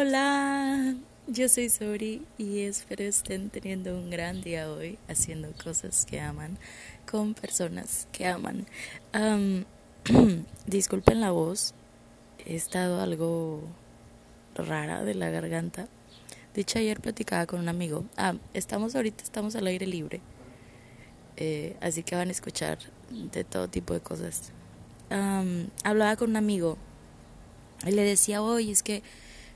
Hola, yo soy Sori y espero estén teniendo un gran día hoy haciendo cosas que aman con personas que aman. disculpen la voz, he estado algo rara de la garganta. De hecho, ayer platicaba con un amigo. Ah, estamos ahorita, estamos al aire libre. Eh, así que van a escuchar de todo tipo de cosas. hablaba con un amigo y le decía, oye, es que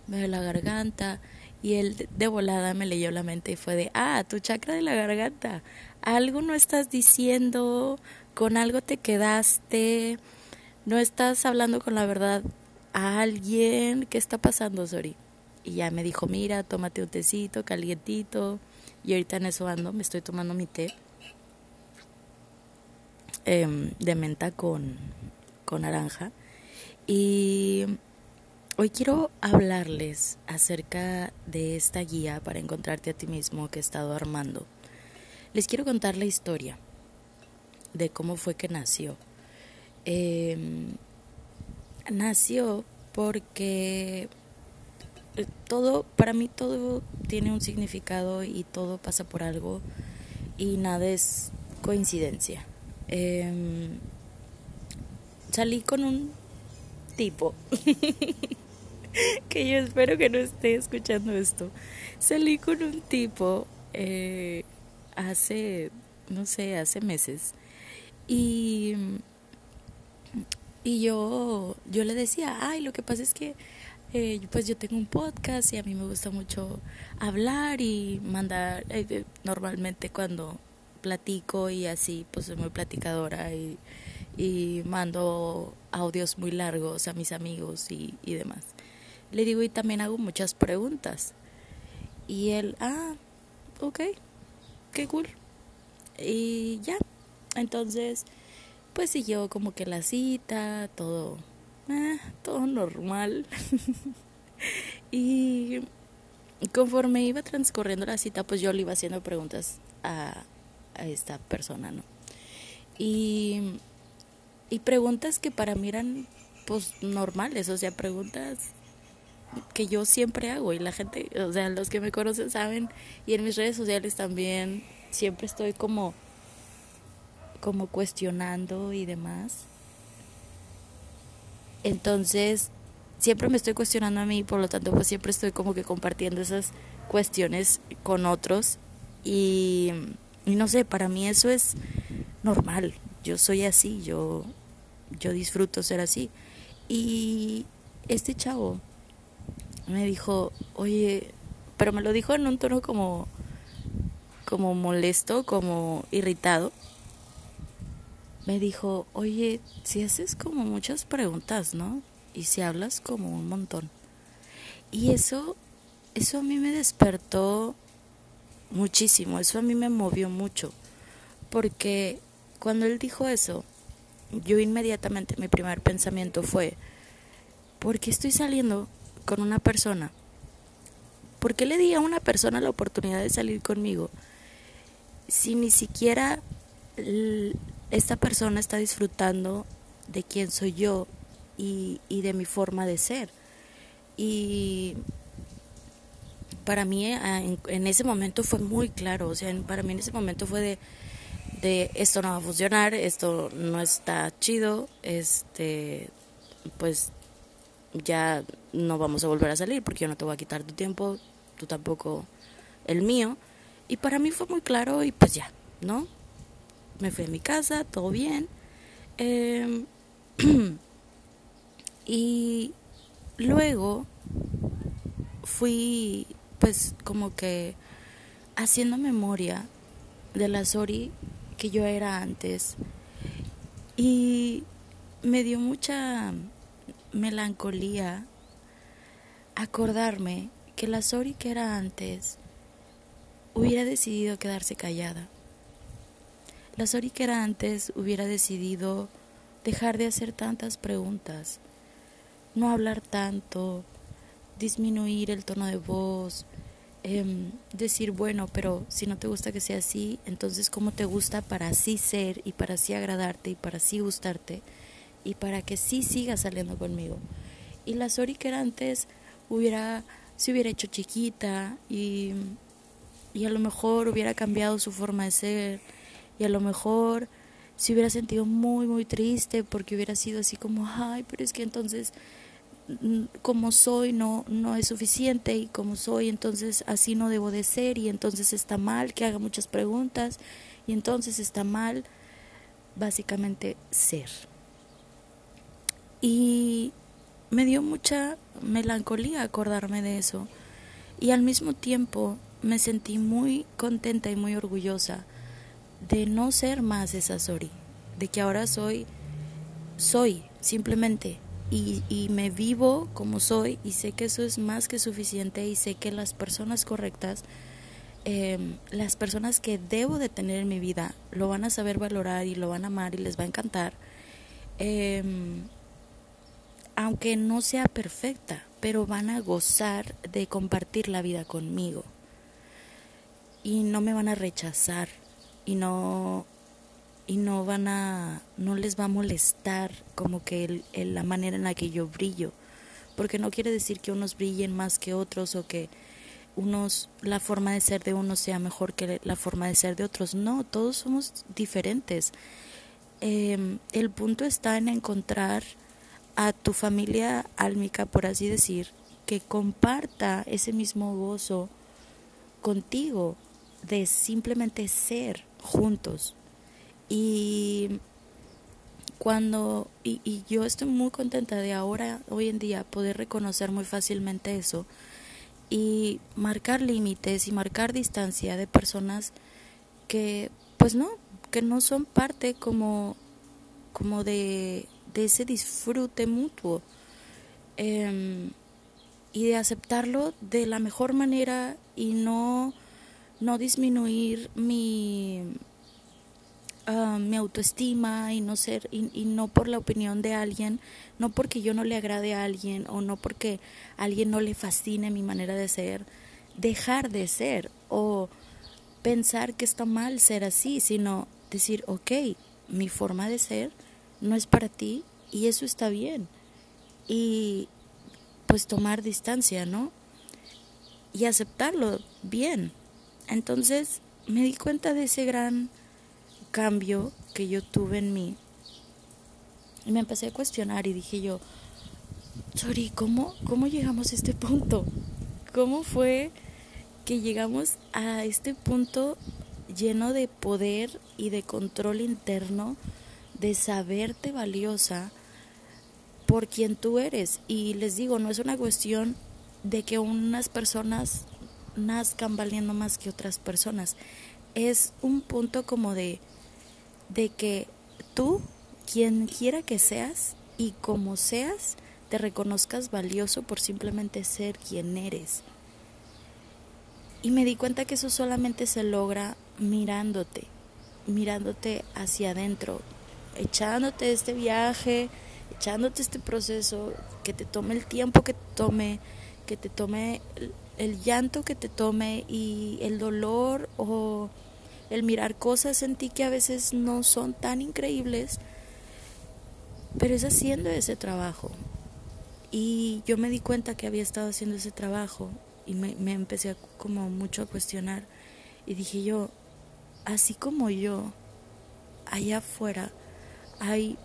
me la garganta. Y él de volada me leyó la mente y fue de, ah, tu chakra de la garganta. Algo no estás diciendo, con algo te quedaste, no estás hablando con la verdad a alguien. ¿Qué está pasando, Sori? Y ya me dijo, mira, tómate un tecito calientito. Y ahorita en eso ando, me estoy tomando mi té em, de menta con, con naranja. Y Hoy quiero hablarles acerca de esta guía para encontrarte a ti mismo que he estado armando. Les quiero contar la historia de cómo fue que nació. Em, nació porque eh, todo, para mí todo tiene un significado y todo pasa por algo y nada es coincidencia. Em, salí con un tipo que yo espero que no esté escuchando esto. Salí con un tipo eh, hace, no sé, hace meses. Y, y yo, yo le decía, ay, lo que pasa es que eh, pues yo tengo un podcast y a mí me gusta mucho hablar y mandar, eh, normalmente cuando platico y así, pues soy muy platicadora y, mando audios muy largos a mis amigos y demás. Le digo, y también hago muchas preguntas. Y él, ah, ok, qué cool. Y ya, entonces, pues siguió como que la cita, todo, ah, todo normal. y conforme iba transcurriendo la cita, pues yo le iba haciendo preguntas a, a esta persona, ¿no? Y, y preguntas que para mí eran pues normales, o sea, preguntas que yo siempre hago y la gente, o sea, los que me conocen saben y en mis redes sociales también siempre estoy como como cuestionando y demás. Entonces, siempre me estoy cuestionando a mí, por lo tanto, pues siempre estoy como que compartiendo esas cuestiones con otros y, no sé, para mí eso es normal. Yo soy así, yo yo disfruto ser así. Y este chavo me dijo, oye, pero me lo dijo en un tono como, como molesto, como irritado. Me dijo, oye, si haces como muchas preguntas, ¿no? Y si hablas como un montón. Y eso, eso a mí me despertó muchísimo, eso a mí me movió mucho. Porque cuando él dijo eso, yo inmediatamente mi primer pensamiento fue, ¿por qué estoy saliendo con una persona, ¿por qué le di a una persona la oportunidad de salir conmigo si ni siquiera esta persona está disfrutando de quién soy yo y, de mi forma de ser? Y para mí en, en, ese momento fue muy claro, o sea, para mí en ese momento fue de, de esto no va a funcionar, esto no está chido, este, pues ya no vamos a volver a salir porque yo no te voy a quitar tu tiempo, tú tampoco el mío. Y para mí fue muy claro y pues ya, ¿no? Me fui a mi casa, todo bien. Em, y luego fui pues como que haciendo memoria de la Sori que yo era antes y me dio mucha melancolía acordarme que la Sori que era antes hubiera decidido quedarse callada. La Sori que era antes hubiera decidido dejar de hacer tantas preguntas, no hablar tanto, disminuir el tono de voz, em, decir, bueno, pero si no te gusta que sea así, entonces ¿cómo te gusta para así ser y para así agradarte y para así gustarte? Y para que sí siga saliendo conmigo. Y la Sori que era antes hubiera se hubiera hecho chiquita y, y a lo mejor hubiera cambiado su forma de ser y a lo mejor se hubiera sentido muy, muy triste porque hubiera sido así como, ay, pero es que entonces mm, como soy no, no es suficiente y como soy entonces así no debo de ser y entonces está mal que haga muchas preguntas y entonces está mal básicamente ser. Y me dio mucha melancolía acordarme de eso y al mismo tiempo me sentí muy contenta y muy orgullosa de no ser más esa Sori, de que ahora soy, soy simplemente y, y, me vivo como soy y sé que eso es más que suficiente y sé que las personas correctas, em, las personas que debo de tener en mi vida, lo van a saber valorar y lo van a amar y les va a encantar. Em, aunque no sea perfecta, pero van a gozar de compartir la vida conmigo. Y no me van a rechazar y no y no van a no les va a molestar como que el, la manera en la que yo brillo porque no quiere decir que unos brillen más que otros o que unos la forma de ser de unos sea mejor que la forma de ser de otros no todos somos diferentes em, el punto está en encontrar a tu familia álmica por así decir que comparta ese mismo gozo contigo de simplemente ser juntos. Y cuando, y, y, yo estoy muy contenta de ahora, hoy en día, poder reconocer muy fácilmente eso y marcar límites y marcar distancia de personas que, pues no, que no son parte como, como de, de ese disfrute mutuo. Em, y de aceptarlo de la mejor manera y no no disminuir mi, ah, mi autoestima y no ser y, no por la opinión de alguien, no porque yo no le agrade a alguien o no porque alguien no le fascine mi manera de ser, dejar de ser o pensar que está mal ser así, sino decir, ok, mi forma de ser no es para ti y eso está bien. Y pues tomar distancia, ¿no? Y aceptarlo bien. Entonces me di cuenta de ese gran cambio que yo tuve en mí y me empecé a cuestionar y dije yo, Sorry, ¿cómo, ¿cómo llegamos a este punto? ¿Cómo fue que llegamos a este punto lleno de poder y de control interno, de saberte valiosa por quien tú eres? Y les digo, no es una cuestión de que unas personas nazcan valiendo más que otras personas. Es un punto como de, de que tú, quien quiera que seas y como seas, te reconozcas valioso por simplemente ser quien eres. Y me di cuenta que eso solamente se logra mirándote, mirándote hacia adentro, echándote este viaje, echándote este proceso, que te tome el tiempo que te tome, que te tome el llanto que te tome y el dolor o el mirar cosas en ti que a veces no son tan increíbles, pero es haciendo ese trabajo. Y yo me di cuenta que había estado haciendo ese trabajo y me, empecé como mucho a cuestionar y dije yo, así como yo, allá afuera hay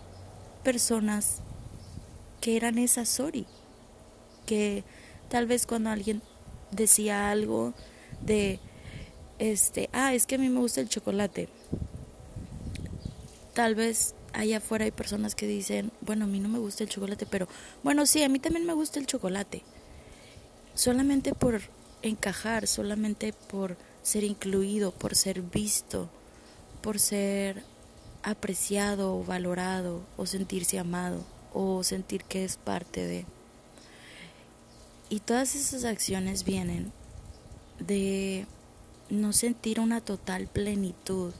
personas que eran esa Sori, que tal vez cuando alguien decía algo de, este, ah, es que a mí me gusta el chocolate. Tal vez allá afuera hay personas que dicen, bueno, a mí no me gusta el chocolate, pero bueno, sí, a mí también me gusta el chocolate. Solamente por encajar, solamente por ser incluido, por ser visto, por ser apreciado o valorado o sentirse amado o sentir que es parte de... Y todas esas acciones vienen de no sentir una total plenitud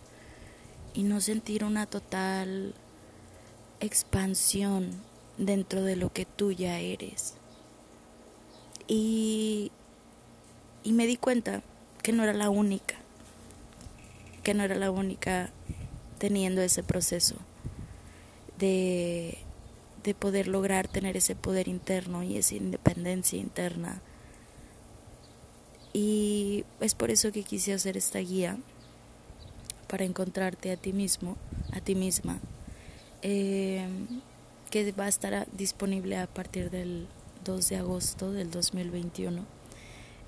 y no sentir una total expansión dentro de lo que tú ya eres. Y, y me di cuenta que no era la única, que no era la única teniendo ese proceso de de poder lograr tener ese poder interno y esa independencia interna. Y es por eso que quise hacer esta guía para encontrarte a ti mismo, a ti misma, eh, que va a estar disponible a partir del 2 de agosto del 2021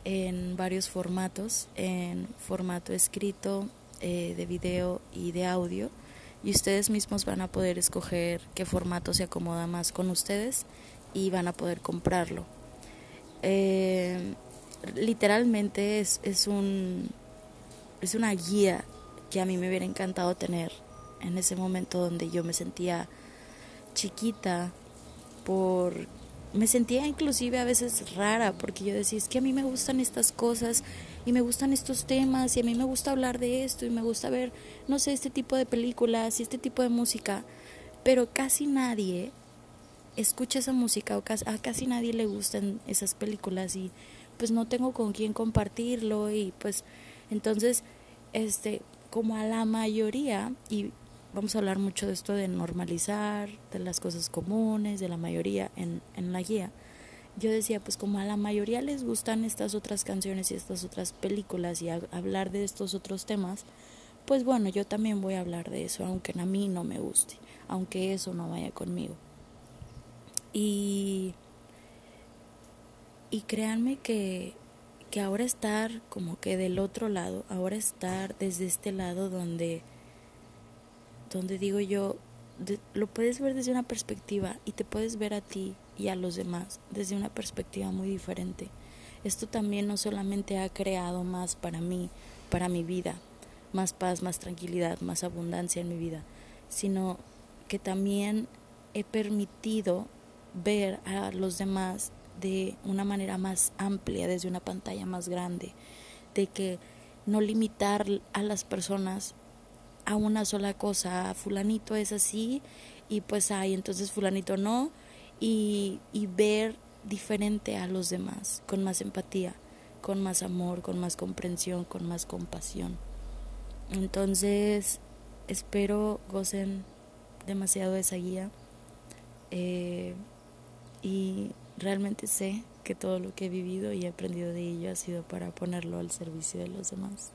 en varios formatos, en formato escrito, eh, de video y de audio. Y ustedes mismos van a poder escoger qué formato se acomoda más con ustedes y van a poder comprarlo. Eh, literalmente es, es, un, es una guía que a mí me hubiera encantado tener en ese momento donde yo me sentía chiquita por me sentía inclusive a veces rara porque yo decía, es que a mí me gustan estas cosas y me gustan estos temas y a mí me gusta hablar de esto y me gusta ver, no sé, este tipo de películas y este tipo de música, pero casi nadie escucha esa música o casi, a casi nadie le gustan esas películas y pues no tengo con quién compartirlo y pues entonces este como a la mayoría y vamos a hablar mucho de esto de normalizar, de las cosas comunes, de la mayoría en, en la guía. Yo decía, pues como a la mayoría les gustan estas otras canciones y estas otras películas y hablar de estos otros temas, pues bueno, yo también voy a hablar de eso, aunque a mí no me guste, aunque eso no vaya conmigo. Y, y créanme que, que ahora estar como que del otro lado, ahora estar desde este lado donde donde digo yo, lo puedes ver desde una perspectiva y te puedes ver a ti y a los demás desde una perspectiva muy diferente. Esto también no solamente ha creado más para mí, para mi vida, más paz, más tranquilidad, más abundancia en mi vida, sino que también he permitido ver a los demás de una manera más amplia, desde una pantalla más grande, de que no limitar a las personas a una sola cosa, fulanito es así y pues hay, entonces fulanito no, y, y ver diferente a los demás, con más empatía, con más amor, con más comprensión, con más compasión. Entonces, espero gocen demasiado esa guía eh, y realmente sé que todo lo que he vivido y he aprendido de ello ha sido para ponerlo al servicio de los demás.